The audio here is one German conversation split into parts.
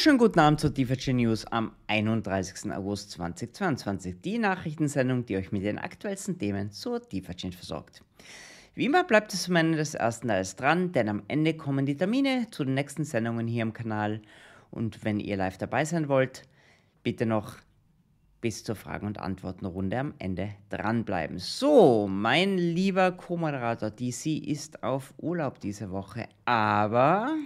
Wunderschönen guten Abend zu DeFi News am 31. August 2022. Die Nachrichtensendung, die euch mit den aktuellsten Themen zur DeFi versorgt. Wie immer bleibt es zum Ende des ersten Teils dran, denn am Ende kommen die Termine zu den nächsten Sendungen hier im Kanal. Und wenn ihr live dabei sein wollt, bitte noch bis zur Fragen- und Antwortenrunde am Ende dranbleiben. So, mein lieber Co-Moderator DC ist auf Urlaub diese Woche, aber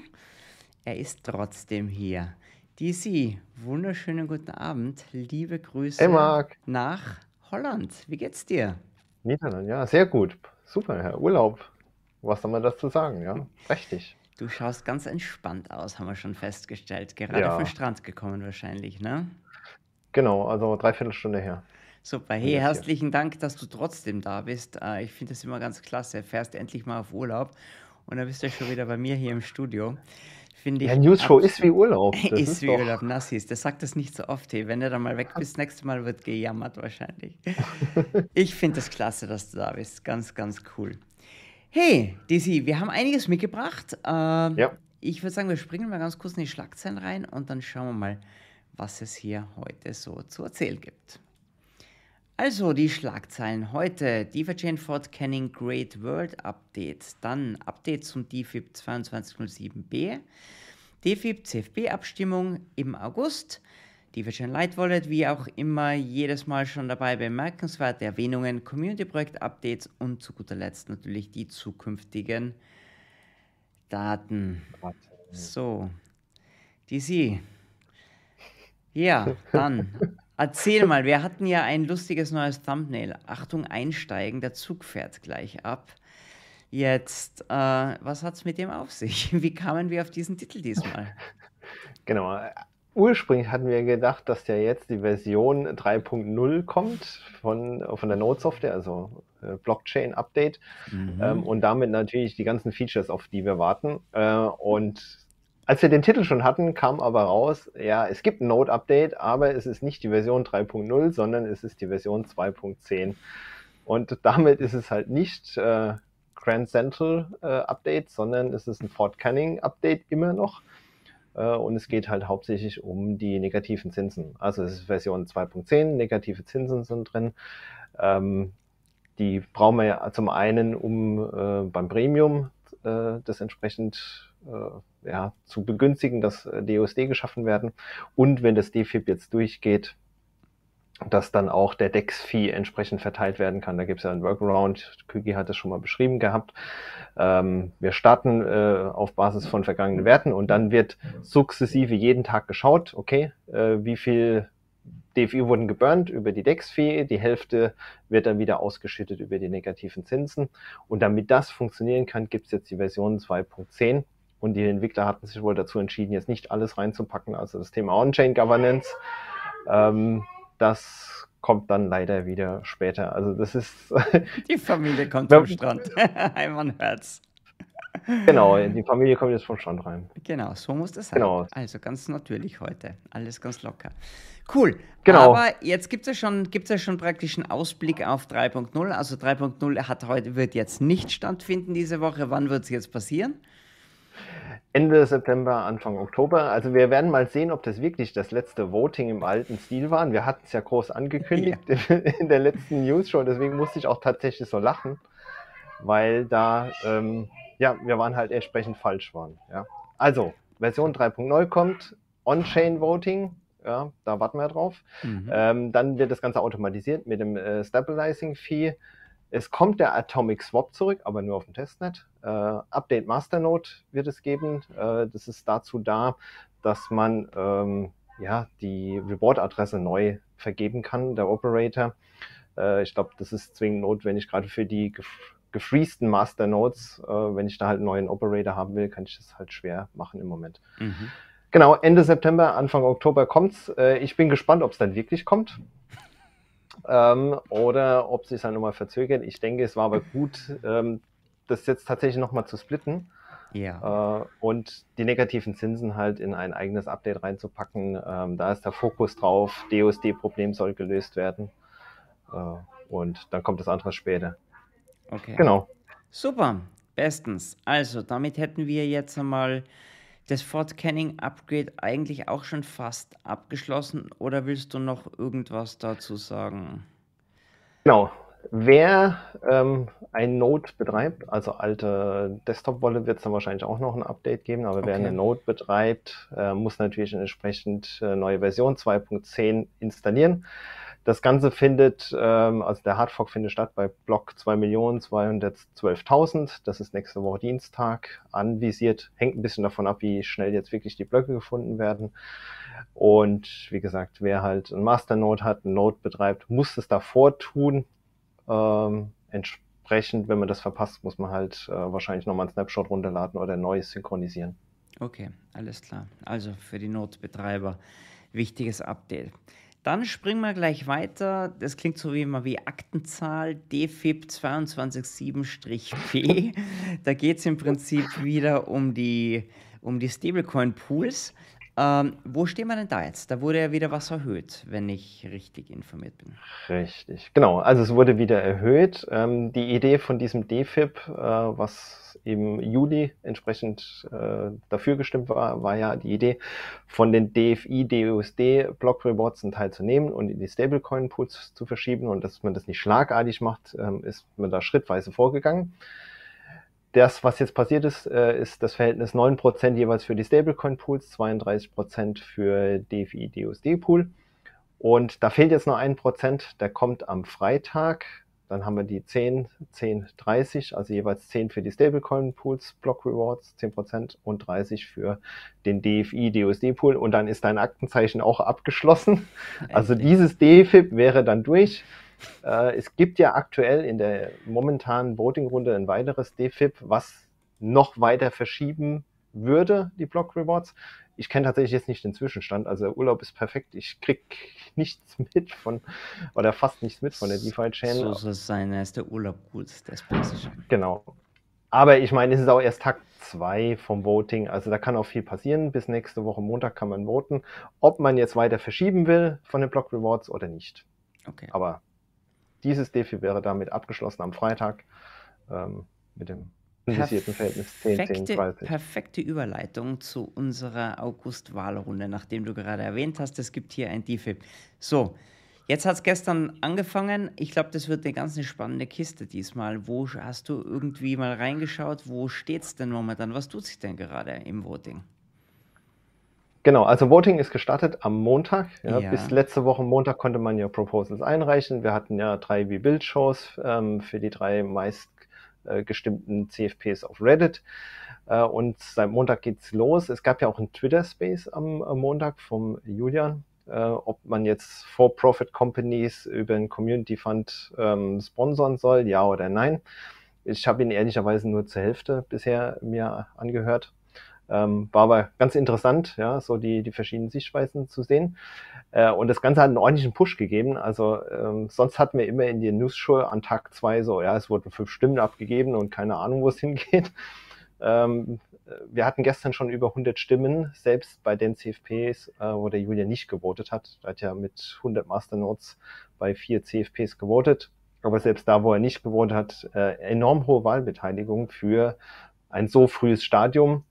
er ist trotzdem hier. DC, wunderschönen guten Abend. Liebe Grüße hey Marc. nach Holland. Wie geht's dir? Niederland, ja, sehr gut. Super, Herr Urlaub. Was soll man dazu sagen, ja? Richtig. Du schaust ganz entspannt aus, haben wir schon festgestellt. Gerade ja. vom Strand gekommen wahrscheinlich, ne? Genau, also dreiviertel Stunde her. Super. Hey, herzlichen Dank, dass du trotzdem da bist. Äh, ich finde das immer ganz klasse. Fährst endlich mal auf Urlaub und dann bist du schon wieder bei mir hier im Studio finde ich. Ja, News-Show ist wie Urlaub. Das ist, ist wie doch... Urlaub, Nassis. Das sagt das nicht so oft. Hey. Wenn du dann mal weg bist, das nächste Mal wird gejammert wahrscheinlich. ich finde das klasse, dass du da bist. Ganz, ganz cool. Hey, DC, wir haben einiges mitgebracht. Äh, ja. Ich würde sagen, wir springen mal ganz kurz in die Schlagzeilen rein und dann schauen wir mal, was es hier heute so zu erzählen gibt. Also die Schlagzeilen heute. DeFi Fort Canning Great World Update. Dann Update zum DFIP 2207b. DFIP CFB Abstimmung im August. DeFi Light Wallet, wie auch immer, jedes Mal schon dabei bemerkenswerte Erwähnungen, Community Projekt Updates und zu guter Letzt natürlich die zukünftigen Daten. So, DC. Ja, dann Erzähl mal, wir hatten ja ein lustiges neues Thumbnail. Achtung, einsteigen, der Zug fährt gleich ab. Jetzt, äh, was hat es mit dem auf sich? Wie kamen wir auf diesen Titel diesmal? Genau. Ursprünglich hatten wir gedacht, dass ja jetzt die Version 3.0 kommt von, von der Node-Software, also äh, Blockchain-Update. Mhm. Ähm, und damit natürlich die ganzen Features, auf die wir warten. Äh, und als wir den Titel schon hatten, kam aber raus, ja, es gibt ein Node-Update, aber es ist nicht die Version 3.0, sondern es ist die Version 2.10. Und damit ist es halt nicht äh, Grand Central äh, Update, sondern es ist ein Fort Canning Update immer noch. Äh, und es geht halt hauptsächlich um die negativen Zinsen. Also es ist Version 2.10, negative Zinsen sind drin. Ähm, die brauchen wir ja zum einen, um äh, beim Premium äh, das entsprechend ja, zu begünstigen, dass äh, DOSD geschaffen werden. Und wenn das DFIP jetzt durchgeht, dass dann auch der DEX-Fee entsprechend verteilt werden kann. Da gibt es ja einen Workaround. Kügi hat es schon mal beschrieben gehabt. Ähm, wir starten äh, auf Basis von vergangenen Werten und dann wird sukzessive jeden Tag geschaut, okay, äh, wie viel DFI wurden geburnt über die DEX-Fee, die Hälfte wird dann wieder ausgeschüttet über die negativen Zinsen. Und damit das funktionieren kann, gibt es jetzt die Version 2.10 und die Entwickler hatten sich wohl dazu entschieden, jetzt nicht alles reinzupacken. Also das Thema On-Chain Governance, ähm, das kommt dann leider wieder später. Also das ist. die Familie kommt vom Strand. Einmal Herz. Genau, die Familie kommt jetzt vom Strand rein. Genau, so muss das sein. Genau. Also ganz natürlich heute. Alles ganz locker. Cool. Genau. Aber jetzt gibt es ja schon, gibt's ja schon praktisch einen Ausblick auf 3.0. Also 3.0 hat heute, wird jetzt nicht stattfinden diese Woche. Wann wird es jetzt passieren? Ende September, Anfang Oktober. Also wir werden mal sehen, ob das wirklich das letzte Voting im alten Stil war. Wir hatten es ja groß angekündigt ja. in der letzten News Show, deswegen musste ich auch tatsächlich so lachen, weil da, ähm, ja, wir waren halt entsprechend falsch waren. Ja. Also, Version 3.0 kommt, On-Chain Voting, ja, da warten wir drauf. Mhm. Ähm, dann wird das Ganze automatisiert mit dem äh, Stabilizing Fee. Es kommt der Atomic Swap zurück, aber nur auf dem Testnet. Äh, Update Masternode wird es geben. Äh, das ist dazu da, dass man ähm, ja, die Reward-Adresse neu vergeben kann, der Operator. Äh, ich glaube, das ist zwingend notwendig, gerade für die gef gefreesten Masternodes. Äh, wenn ich da halt einen neuen Operator haben will, kann ich das halt schwer machen im Moment. Mhm. Genau, Ende September, Anfang Oktober kommt's. Äh, ich bin gespannt, ob es dann wirklich kommt ähm, oder ob sich dann nochmal verzögert. Ich denke, es war aber gut, ähm, das jetzt tatsächlich nochmal zu splitten. Ja. Äh, und die negativen Zinsen halt in ein eigenes Update reinzupacken. Ähm, da ist der Fokus drauf. DOSD-Problem soll gelöst werden. Äh, und dann kommt das andere später. Okay. Genau. Super. Bestens. Also, damit hätten wir jetzt einmal das Fort Canning Upgrade eigentlich auch schon fast abgeschlossen oder willst du noch irgendwas dazu sagen? Genau. Wer ähm, ein Node betreibt, also alte Desktop-Wolle, wird es dann wahrscheinlich auch noch ein Update geben, aber okay. wer eine Node betreibt, äh, muss natürlich entsprechend äh, neue Version 2.10 installieren. Das Ganze findet, ähm, also der Hardfork findet statt bei Block 2.212.000. Das ist nächste Woche Dienstag anvisiert. Hängt ein bisschen davon ab, wie schnell jetzt wirklich die Blöcke gefunden werden. Und wie gesagt, wer halt ein Masternode hat, ein Node betreibt, muss es davor tun. Ähm, entsprechend, wenn man das verpasst, muss man halt äh, wahrscheinlich nochmal einen Snapshot runterladen oder neu synchronisieren. Okay, alles klar. Also für die Node-Betreiber wichtiges Update. Dann springen wir gleich weiter. Das klingt so wie immer wie Aktenzahl DFIP 227-P. da geht es im Prinzip wieder um die, um die Stablecoin-Pools. Ähm, wo stehen wir denn da jetzt? Da wurde ja wieder was erhöht, wenn ich richtig informiert bin. Richtig, genau. Also es wurde wieder erhöht. Ähm, die Idee von diesem DFIP, äh, was im Juli entsprechend äh, dafür gestimmt war, war ja die Idee von den DFI, DUSD Block Rewards einen Teil zu nehmen und in die Stablecoin Pools zu verschieben und dass man das nicht schlagartig macht, ähm, ist man da schrittweise vorgegangen das, was jetzt passiert ist, äh, ist das Verhältnis 9% jeweils für die Stablecoin-Pools, 32% für DFI DUSD-Pool. Und da fehlt jetzt noch ein Prozent, der kommt am Freitag. Dann haben wir die 10, 10, 30, also jeweils 10 für die Stablecoin-Pools, Block Rewards, 10% und 30 für den DFI DUSD-Pool. Und dann ist dein Aktenzeichen auch abgeschlossen. Also dieses DFIP wäre dann durch. Äh, es gibt ja aktuell in der momentanen Voting-Runde ein weiteres DFIP, was noch weiter verschieben würde, die Block Rewards. Ich kenne tatsächlich jetzt nicht den Zwischenstand. Also Urlaub ist perfekt. Ich krieg nichts mit von, oder fast nichts mit von der DeFi-Chain. So soll es sein, ist der Urlaub gut, der ist klassisch. Genau. Aber ich meine, es ist auch erst Tag 2 vom Voting. Also da kann auch viel passieren. Bis nächste Woche Montag kann man voten, ob man jetzt weiter verschieben will von den Block Rewards oder nicht. Okay. Aber dieses Defi wäre damit abgeschlossen am Freitag ähm, mit dem anvisierten Verhältnis 10, 10, 30. Perfekte Überleitung zu unserer August-Wahlrunde, nachdem du gerade erwähnt hast, es gibt hier ein DFIP. So, jetzt hat es gestern angefangen. Ich glaube, das wird eine ganz spannende Kiste diesmal. Wo hast du irgendwie mal reingeschaut? Wo steht es denn momentan? Was tut sich denn gerade im Voting? Genau, also Voting ist gestartet am Montag. Ja. Ja. Bis letzte Woche Montag konnte man ja Proposals einreichen. Wir hatten ja drei V-Build-Shows ähm, für die drei meist äh, gestimmten CFPs auf Reddit. Äh, und seit Montag geht's los. Es gab ja auch einen Twitter-Space am, am, Montag vom Julian, äh, ob man jetzt For-Profit-Companies über einen Community Fund ähm, sponsern soll, ja oder nein. Ich habe ihn ehrlicherweise nur zur Hälfte bisher mir angehört. Ähm, war aber ganz interessant, ja, so die, die verschiedenen Sichtweisen zu sehen. Äh, und das Ganze hat einen ordentlichen Push gegeben. Also ähm, sonst hatten wir immer in der News-Show an Tag zwei so, ja, es wurden fünf Stimmen abgegeben und keine Ahnung, wo es hingeht. Ähm, wir hatten gestern schon über 100 Stimmen, selbst bei den CFPs, äh, wo der Julia nicht gewotet hat. Er hat ja mit 100 Masternodes bei vier CFPs gewotet. Aber selbst da, wo er nicht gewotet hat, äh, enorm hohe Wahlbeteiligung für ein so frühes Stadium.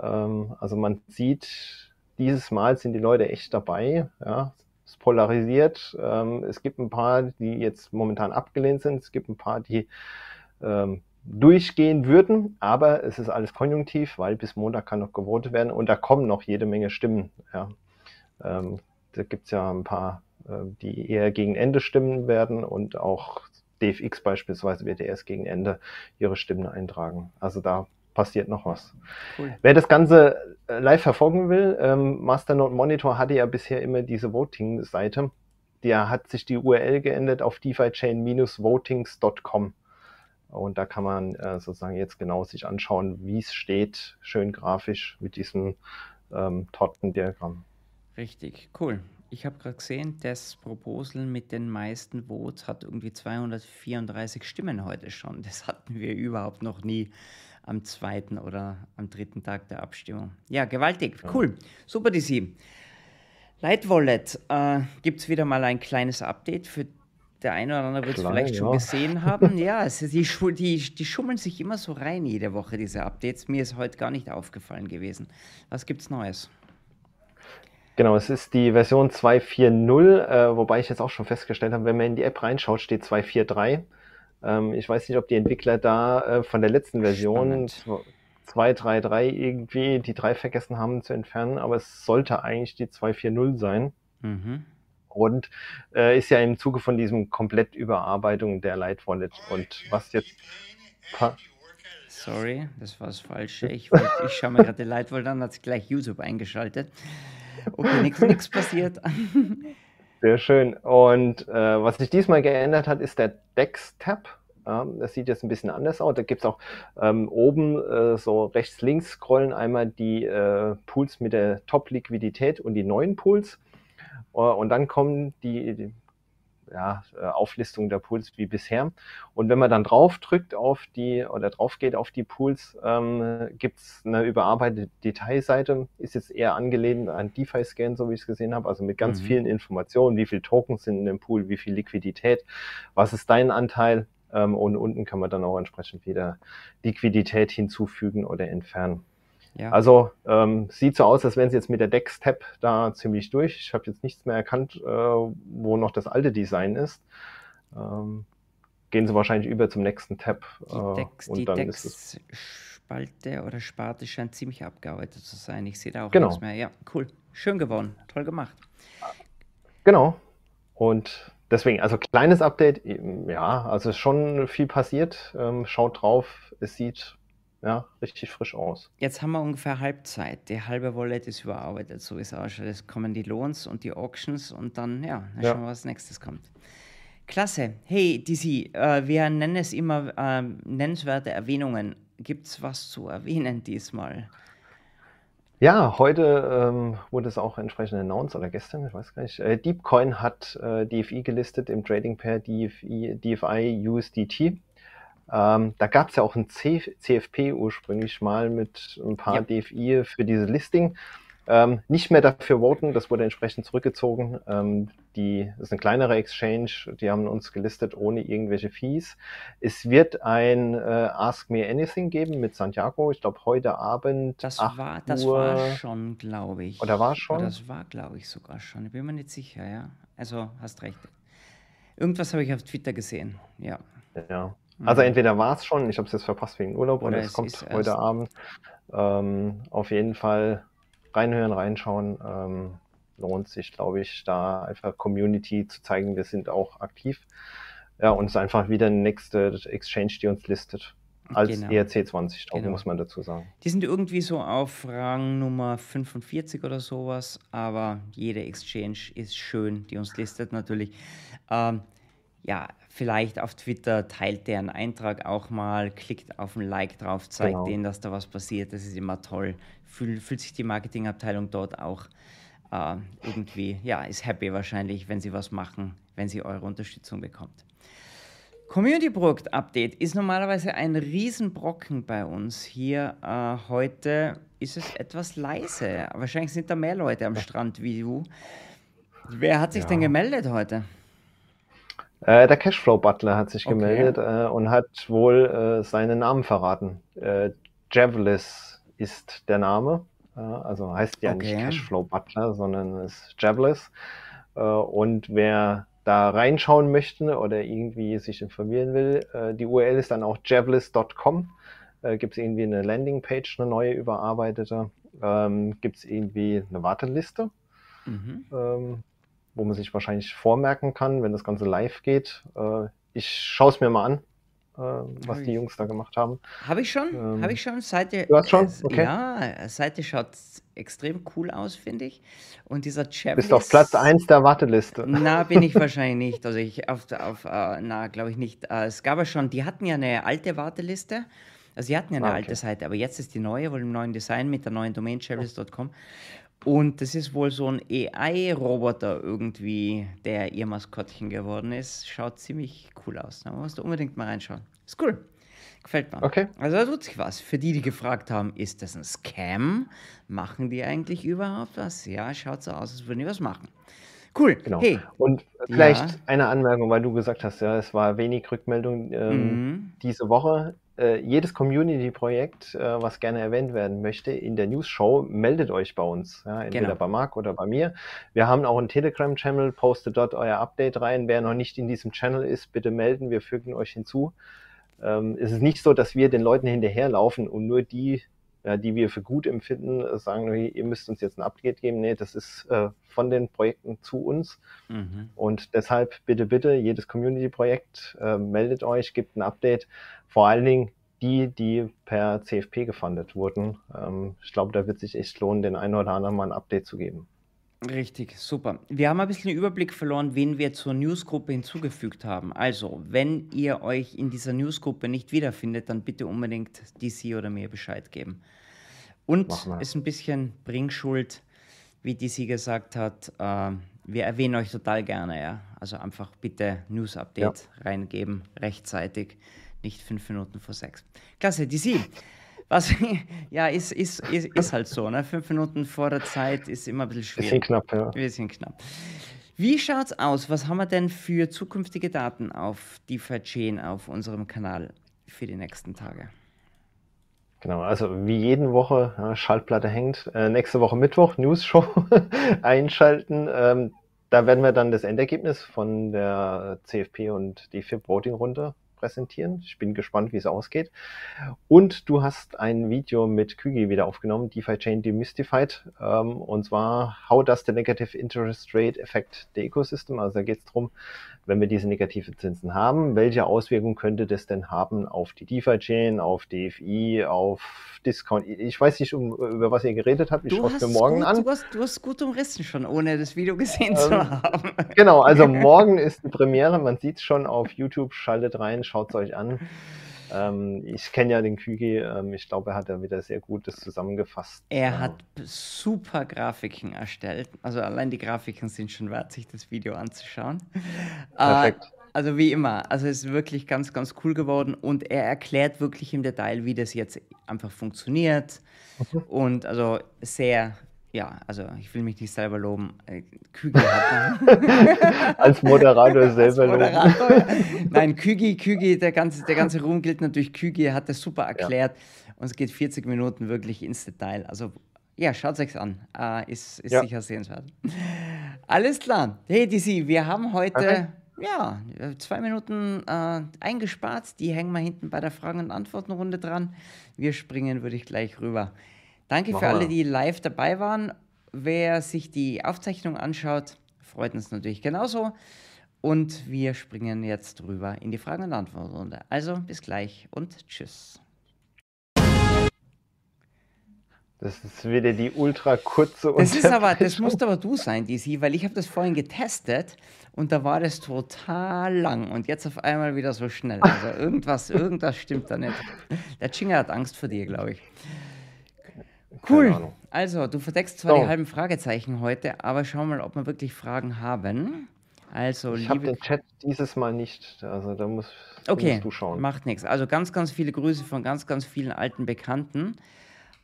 Ähm, also man sieht, dieses Mal sind die Leute echt dabei. Ja. Es polarisiert. Ähm, es gibt ein paar, die jetzt momentan abgelehnt sind. Es gibt ein paar, die ähm, durchgehen würden, aber es ist alles konjunktiv, weil bis Montag kann noch gewotet werden und da kommen noch jede Menge Stimmen. Ja. Ähm, da gibt's ja ein paar, äh, die eher gegen Ende stimmen werden und auch DFX beispielsweise wird erst gegen Ende ihre Stimmen eintragen. Also da passiert noch was. Cool. Wer das Ganze äh, live verfolgen will, ähm, Masternode Monitor hatte ja bisher immer diese Voting-Seite. Der hat sich die URL geändert auf DeFi-Chain-Votings.com. Und da kann man äh, sozusagen jetzt genau sich anschauen, wie es steht, schön grafisch mit diesem ähm, Tortendiagramm. Richtig, cool. Ich habe gerade gesehen, das Proposal mit den meisten Votes hat irgendwie 234 Stimmen heute schon. Das hatten wir überhaupt noch nie am zweiten oder am dritten Tag der Abstimmung. Ja, gewaltig. Cool. Super, DC. Light Wallet äh, gibt es wieder mal ein kleines Update für der eine oder andere wird es vielleicht ja. schon gesehen haben. Ja, es, die, die, die schummeln sich immer so rein jede Woche, diese Updates. Mir ist heute gar nicht aufgefallen gewesen. Was gibt's Neues? Genau, es ist die Version 2.4.0, äh, wobei ich jetzt auch schon festgestellt habe, wenn man in die App reinschaut, steht 2.4.3. Ähm, ich weiß nicht, ob die Entwickler da äh, von der letzten Version 2.3.3 irgendwie die 3 vergessen haben zu entfernen, aber es sollte eigentlich die 2.4.0 sein. Mhm. Und äh, ist ja im Zuge von diesem Komplettüberarbeitung der Light Wallet. Und was jetzt. Sorry, das war das Falsche. Ich, ich schaue mir gerade die Light Wallet an, hat gleich YouTube eingeschaltet. Okay, nichts passiert. Sehr schön. Und äh, was sich diesmal geändert hat, ist der Dex-Tab. Ja, das sieht jetzt ein bisschen anders aus. Da gibt es auch ähm, oben äh, so rechts-links scrollen einmal die äh, Pools mit der Top-Liquidität und die neuen Pools. Uh, und dann kommen die ja, äh, Auflistung der Pools wie bisher. Und wenn man dann drauf drückt auf die oder drauf geht auf die Pools, ähm, gibt es eine überarbeitete Detailseite. Ist jetzt eher angelehnt an DeFi-Scan, so wie ich es gesehen habe, also mit ganz mhm. vielen Informationen, wie viele Tokens sind in dem Pool, wie viel Liquidität, was ist dein Anteil. Ähm, und unten kann man dann auch entsprechend wieder Liquidität hinzufügen oder entfernen. Ja. Also ähm, sieht so aus, als wären sie jetzt mit der Dex-Tab da ziemlich durch. Ich habe jetzt nichts mehr erkannt, äh, wo noch das alte Design ist. Ähm, gehen sie wahrscheinlich über zum nächsten Tab. Die äh, Dex, und die dann Dex ist es Spalte oder Sparte scheint ziemlich abgearbeitet zu sein. Ich sehe da auch genau. nichts mehr. Ja, cool. Schön geworden. Toll gemacht. Genau. Und deswegen, also kleines Update, ja, also schon viel passiert. Ähm, schaut drauf, es sieht ja, richtig frisch aus. Jetzt haben wir ungefähr Halbzeit. Die halbe Wallet ist überarbeitet, so ist es auch schon. Jetzt kommen die Loans und die Auctions und dann, ja, dann ja. schauen wir, was nächstes kommt. Klasse. Hey, DC, äh, wir nennen es immer äh, nennenswerte Erwähnungen. Gibt es was zu erwähnen diesmal? Ja, heute ähm, wurde es auch entsprechend announced oder gestern, ich weiß gar nicht. Äh, Deepcoin hat äh, DFI gelistet im Trading Pair DFI, DFI USDT. Ähm, da gab es ja auch ein C CFP ursprünglich mal mit ein paar ja. DFI für diese Listing. Ähm, nicht mehr dafür voten, das wurde entsprechend zurückgezogen. Ähm, die, das ist eine kleinere Exchange, die haben uns gelistet ohne irgendwelche Fees. Es wird ein äh, Ask Me Anything geben mit Santiago, ich glaube heute Abend. Das, war, das Uhr. war schon, glaube ich. Oder war schon? Das war, glaube ich, sogar schon. Ich bin mir nicht sicher, ja. Also hast recht. Irgendwas habe ich auf Twitter gesehen, ja. Ja. Also mhm. entweder war es schon, ich habe es jetzt verpasst wegen Urlaub oder, oder es, es kommt heute erst. Abend. Ähm, auf jeden Fall reinhören, reinschauen. Ähm, lohnt sich, glaube ich, da einfach Community zu zeigen, wir sind auch aktiv. Ja, und es ist einfach wieder eine nächste Exchange, die uns listet. Als genau. ERC20, genau. muss man dazu sagen. Die sind irgendwie so auf Rang Nummer 45 oder sowas, aber jede Exchange ist schön, die uns listet natürlich. Ähm, ja, vielleicht auf Twitter teilt der einen Eintrag auch mal, klickt auf ein Like drauf, zeigt genau. denen, dass da was passiert. Das ist immer toll. Fühl, fühlt sich die Marketingabteilung dort auch äh, irgendwie, ja, ist happy wahrscheinlich, wenn sie was machen, wenn sie eure Unterstützung bekommt. Community Product Update ist normalerweise ein Riesenbrocken bei uns. Hier äh, heute ist es etwas leise. Wahrscheinlich sind da mehr Leute am Strand wie du. Wer hat sich ja. denn gemeldet heute? Äh, der Cashflow Butler hat sich okay. gemeldet äh, und hat wohl äh, seinen Namen verraten. Äh, Javlis ist der Name. Äh, also heißt ja okay. nicht Cashflow Butler, sondern es ist Javlis. Äh, und wer da reinschauen möchte oder irgendwie sich informieren will, äh, die URL ist dann auch javlis.com. Äh, Gibt es irgendwie eine Landingpage, eine neue überarbeitete? Ähm, Gibt es irgendwie eine Warteliste? Mhm. Ähm, wo man sich wahrscheinlich vormerken kann, wenn das Ganze live geht. Äh, ich schaue es mir mal an, äh, was die Jungs da gemacht haben. Habe ich schon, ähm, habe ich schon. Seite, du hast schon? Okay. Ja, Seite schaut extrem cool aus, finde ich. Und dieser Chat. Bist auf Platz 1 der Warteliste. Na, bin ich wahrscheinlich nicht. Also ich auf, auf uh, na, glaube ich nicht. Uh, es gab ja schon, die hatten ja eine alte Warteliste. Also sie hatten ja eine ah, okay. alte Seite, aber jetzt ist die neue, wohl im neuen Design mit der neuen Domain cherries.com. Und das ist wohl so ein AI-Roboter irgendwie, der ihr Maskottchen geworden ist. Schaut ziemlich cool aus. Da musst du unbedingt mal reinschauen. Ist cool. Gefällt mir. Okay. Also da tut sich was. Für die, die gefragt haben, ist das ein Scam? Machen die eigentlich überhaupt was? Ja, schaut so aus, als würden die was machen. Cool. Genau. Hey. Und vielleicht Ja. eine Anmerkung, weil du gesagt hast, ja, es war wenig Rückmeldung ähm, Mhm. diese Woche. Äh, jedes Community-Projekt, äh, was gerne erwähnt werden möchte in der News-Show, meldet euch bei uns. Ja, entweder Genau. bei Marc oder bei mir. Wir haben auch einen Telegram-Channel, postet dort euer Update rein. Wer noch nicht in diesem Channel ist, bitte melden, wir fügen euch hinzu. Ähm, es ist nicht so, dass wir den Leuten hinterherlaufen und nur die, ja, die wir für gut empfinden, äh, sagen, ihr müsst uns jetzt ein Update geben. Nee, das ist äh, von den Projekten zu uns. Mhm. Und deshalb bitte, bitte, jedes Community-Projekt äh, meldet euch, gibt ein Update. Vor allen Dingen die, die per CFP gefundet wurden. Ähm, ich glaube, da wird sich echt lohnen, den einen oder anderen mal ein Update zu geben. Richtig, super. Wir haben ein bisschen den Überblick verloren, wen wir zur Newsgruppe hinzugefügt haben. Also, wenn ihr euch in dieser Newsgruppe nicht wiederfindet, dann bitte unbedingt DC oder mir Bescheid geben. Und ist ein bisschen Bringschuld, wie DC gesagt hat. Äh, wir erwähnen euch total gerne, ja. Also einfach bitte News-Update reingeben, rechtzeitig, nicht fünf Minuten vor sechs. Klasse, DC. Was, ja, ist, ist, ist, ist halt so, ne? Fünf Minuten vor der Zeit ist immer ein bisschen schwierig. Bisschen knapp, ja. Bisschen knapp. Wie schaut's aus? Was haben wir denn für zukünftige Daten auf DeFi Chain auf unserem Kanal für die nächsten Tage? Genau, also wie jeden Woche, ja, Schaltplatte hängt. Äh, nächste Woche Mittwoch, News-Show einschalten. Ähm, da werden wir dann das Endergebnis von der CFP und die FIP-Voting-Runde präsentieren. Ich bin gespannt, wie es ausgeht. Und du hast ein Video mit Kügi wieder aufgenommen, DeFi Chain Demystified. Ähm, und zwar How does the negative interest rate affect the ecosystem? Also da geht es darum, wenn wir diese negative Zinsen haben, welche Auswirkungen könnte das denn haben auf die DeFi Chain, auf DFI, auf Discount? Ich weiß nicht, um, über was ihr geredet habt. Ich schaue es mir morgen gut, an. Du hast, du hast gut umrissen schon, ohne das Video gesehen zu Ähm, haben. Genau, also morgen ist die Premiere. Man sieht es schon auf YouTube. Schaltet rein, schaut es euch an. Ähm, ich kenne ja den Kügi. Ähm, ich glaube, er hat da wieder sehr Gutes zusammengefasst. Er Ähm, hat super Grafiken erstellt. Also allein die Grafiken sind schon wert, sich das Video anzuschauen. Perfekt. Äh, also wie immer, also es ist wirklich ganz, ganz cool geworden und er erklärt wirklich im Detail, wie das jetzt einfach funktioniert. Mhm. Und also sehr, ja, also ich will mich nicht selber loben. Äh, Kügel hat als Moderator als selber loben. Nein, Kügi, Kügi, der ganze, der ganze Ruhm gilt natürlich Kügi, hat das super erklärt und es geht 40 Minuten wirklich ins Detail. Also ja, schaut euch an. Äh, ist ist Ja. sicher sehenswert. Alles klar. Hey, DC, wir haben heute Perfekt. ja, zwei Minuten äh, eingespart. Die hängen wir hinten bei der Fragen- und Antwortenrunde dran. Wir springen, würde ich gleich rüber. Danke für Machen alle, wir. die live dabei waren. Wer sich die Aufzeichnung anschaut, freut uns natürlich genauso. Und wir springen jetzt rüber in die Fragen- und Antwortrunde. Also bis gleich und tschüss. Das ist wieder die ultra kurze Das ist aber, das musst aber du sein, DC, weil ich habe das vorhin getestet und da war das total lang und jetzt auf einmal wieder so schnell. Also irgendwas, irgendwas stimmt da nicht. Der Chinga hat Angst vor dir, glaube ich. Cool. Also, du verdeckst zwar die So. halben Fragezeichen heute, aber schau mal, ob wir wirklich Fragen haben. Also, Ich habe den Chat dieses Mal nicht. Also da musst, Okay, musst du schauen. macht nichts. Also ganz, ganz viele Grüße von ganz, ganz vielen alten Bekannten.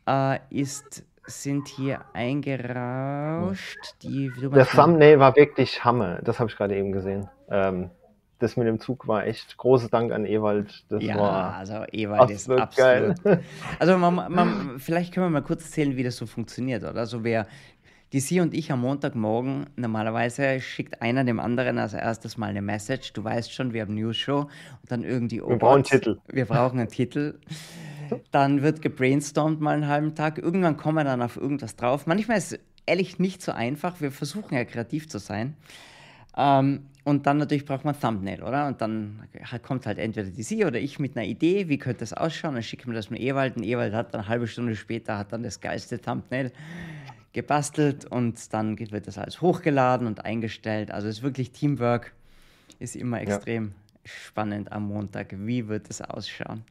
Äh, ist, sind hier eingerauscht. Die, mal- Thumbnail war wirklich Hammer. Das habe ich gerade eben gesehen. Ähm, das mit dem Zug war echt großes Dank an Ewald. Das Ja, war also Ewald ist absolut geil. Also man, man, vielleicht können wir mal kurz erzählen, wie das so funktioniert, oder? Also wer, die Sie und ich am Montagmorgen, normalerweise schickt einer dem anderen als erstes mal eine Message. Du weißt schon, wir haben News Show und dann irgendwie. Wir brauchen einen Titel. Wir brauchen einen Titel. Dann wird gebrainstormt mal einen halben Tag. Irgendwann kommen wir dann auf irgendwas drauf. Manchmal ist es ehrlich nicht so einfach. Wir versuchen ja kreativ zu sein. Ähm, und dann natürlich braucht man Thumbnail, oder? Und dann kommt halt entweder die Sie oder ich mit einer Idee, wie könnte das ausschauen, dann schicken wir das mit Ewald und Ewald hat dann eine halbe Stunde später hat dann das geilste Thumbnail gebastelt und dann wird das alles hochgeladen und eingestellt. Also es ist wirklich Teamwork, ist immer extrem spannend am Montag. Wie wird es ausschauen?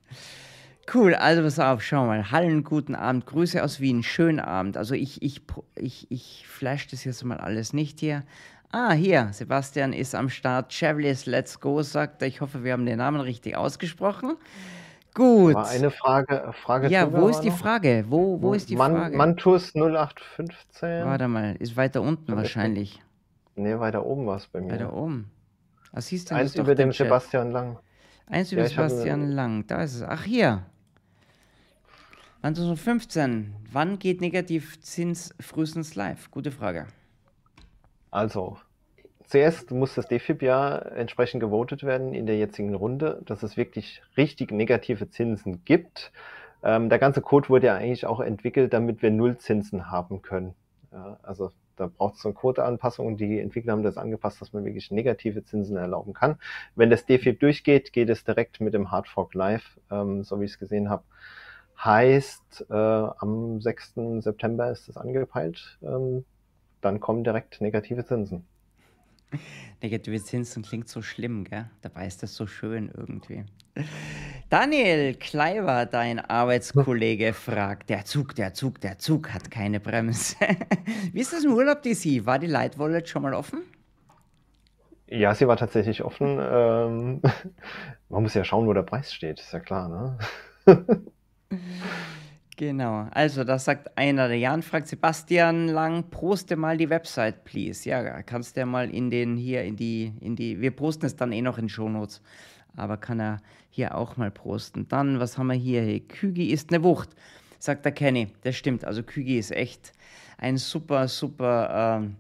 Cool, also pass auf, schau mal. Hallen, guten Abend, Grüße aus Wien, schönen Abend. Also ich, ich, ich, ich flash das jetzt mal alles nicht hier. Ah, hier, Sebastian ist am Start. Chevliers Let's Go, sagt er. Ich hoffe, wir haben den Namen richtig ausgesprochen. Gut. War eine Frage, Frage Ja, wo ist die noch? Frage? Wo, wo ist die Man, Frage? Mantus 0815. Warte mal, ist weiter unten wahrscheinlich. Nee, weiter oben war es bei mir. Weiter oben. Was hieß denn Eins über dem Chat? Sebastian Lang. Eins über Ja, ich habe- Sebastian Lang. Da ist es. Ach, hier. 2015. Wann geht Negativzins frühestens live? Gute Frage. Also, zuerst muss das DFIP ja entsprechend gewotet werden in der jetzigen Runde, dass es wirklich richtig negative Zinsen gibt. Ähm, der ganze Code wurde ja eigentlich auch entwickelt, damit wir Nullzinsen haben können. Ja, also da braucht es eine Quoteanpassung und die Entwickler haben das angepasst, dass man wirklich negative Zinsen erlauben kann. Wenn das DFIP durchgeht, geht es direkt mit dem Hardfork live, ähm, so wie ich es gesehen habe. Heißt, äh, am 6. September ist es angepeilt. Ähm, dann kommen direkt negative Zinsen. Negative Zinsen klingt so schlimm, gell? Dabei ist das so schön irgendwie. Daniel Kleiber, dein Arbeitskollege, fragt: Der Zug, der Zug, der Zug hat keine Bremse. Wie ist das im Urlaub, DC? War die Light Wallet schon mal offen? Ja, sie war tatsächlich offen. Ähm, man muss ja schauen, wo der Preis steht, ist ja klar, ne? Genau, also das sagt einer. Der Jan fragt Sebastian Lang, poste mal die Website, please. Ja, kannst du ja mal in den hier in die, in die, wir posten es dann eh noch in Shownotes, aber kann er hier auch mal posten. Dann, was haben wir hier? Kügi ist eine Wucht, sagt der Kenny. Das stimmt, also Kügi ist echt ein super, super, ähm,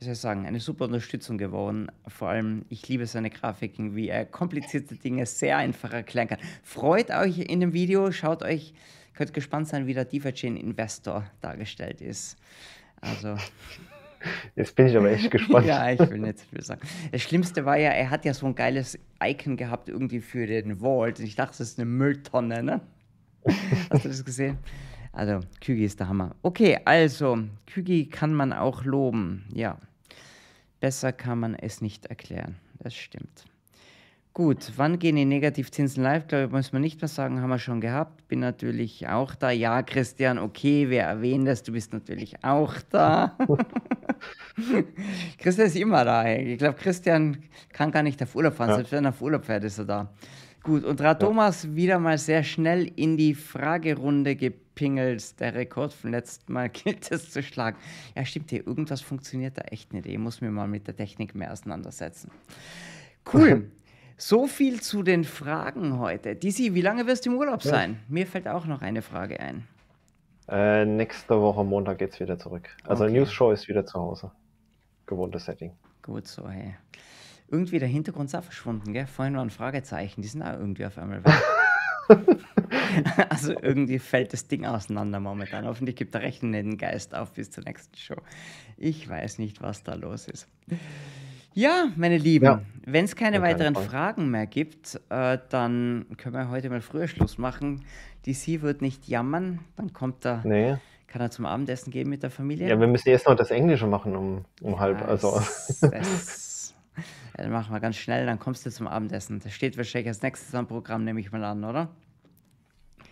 wie soll ich sagen, eine super Unterstützung geworden. Vor allem, ich liebe seine Grafiken, wie er komplizierte Dinge sehr einfach erklären kann. Freut euch in dem Video, schaut euch, könnt gespannt sein, wie der DeFi-Chain Investor dargestellt ist. Also, Jetzt bin ich aber echt gespannt. ja, ich will nicht viel sagen. Das Schlimmste war ja, er hat ja so ein geiles Icon gehabt, irgendwie für den Vault. Und ich dachte, das ist eine Mülltonne, ne? Hast du das gesehen? Also, Kügi ist der Hammer. Okay, also, Kügi kann man auch loben. Ja. Besser kann man es nicht erklären. Das stimmt. Gut, wann gehen die Negativzinsen live? Glaube ich, muss man nicht mehr sagen, haben wir schon gehabt. Bin natürlich auch da. Ja, Christian, okay, wir erwähnen das, du bist natürlich auch da. Christian ist immer da. ey. Ich glaube, Christian kann gar nicht auf Urlaub fahren. Ja. Selbst wenn er auf Urlaub fährt, ist er da. Gut, und Rat Thomas wieder mal sehr schnell in die Fragerunde gepingelt. Der Rekord vom letzten Mal gilt es zu schlagen. Ja, stimmt hier. Irgendwas funktioniert da echt nicht. Ich muss mir mal mit der Technik mehr auseinandersetzen. Cool. So viel zu den Fragen heute. Disi, wie lange wirst du im Urlaub Ja. sein? Mir fällt auch noch eine Frage ein. Äh, nächste Woche Montag geht's wieder zurück. Also Okay. News Show ist wieder zu Hause. Gewohntes Setting. Gut so, hey. Irgendwie der Hintergrund ist auch verschwunden, gell? Vorhin waren Fragezeichen, die sind auch irgendwie auf einmal weg. also irgendwie fällt das Ding auseinander momentan. Hoffentlich gibt der Rechner den Geist auf bis zur nächsten Show. Ich weiß nicht, was da los ist. Ja, meine Lieben, Ja. wenn es keine Ja, keine weiteren Frage. Fragen mehr gibt, äh, dann können wir heute mal früher Schluss machen. DC wird nicht jammern, dann kommt er, Nee. kann er zum Abendessen gehen mit der Familie. Ja, wir müssen jetzt noch das Englische machen um, um halb. Ja, Also. Das, das, ja, dann machen wir ganz schnell, dann kommst du zum Abendessen. Das steht wahrscheinlich als nächstes am Programm, nehme ich mal an, oder?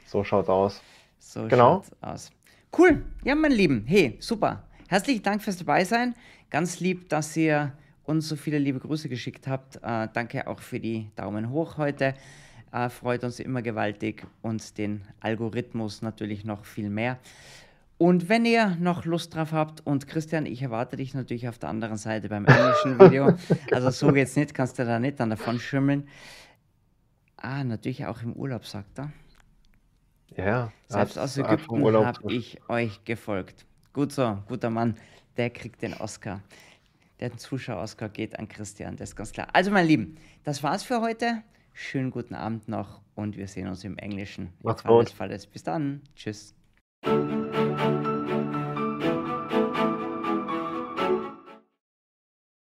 So schaut's aus. So Genau. schaut's aus. Cool. Ja, meine Lieben. Hey, super. Herzlichen Dank fürs Dabeisein. Ganz lieb, dass ihr uns so viele liebe Grüße geschickt habt. Äh, danke auch für die Daumen hoch heute. Äh, freut uns immer gewaltig und den Algorithmus natürlich noch viel mehr. Und wenn ihr noch Lust drauf habt, und Christian, ich erwarte dich natürlich auf der anderen Seite beim englischen Video. Also so geht's nicht, kannst du da nicht dann davon schimmeln. Ah, natürlich auch im Urlaub, sagt er. Ja. Selbst aus Ägypten Urlaub habe ich euch gefolgt. Gut so, guter Mann, der kriegt den Oscar. Der Zuschauer-Oscar geht an Christian, das ist ganz klar. Also, meine Lieben, das war's für heute. Schönen guten Abend noch und wir sehen uns im Englischen. Macht's gut. Bis dann. Tschüss.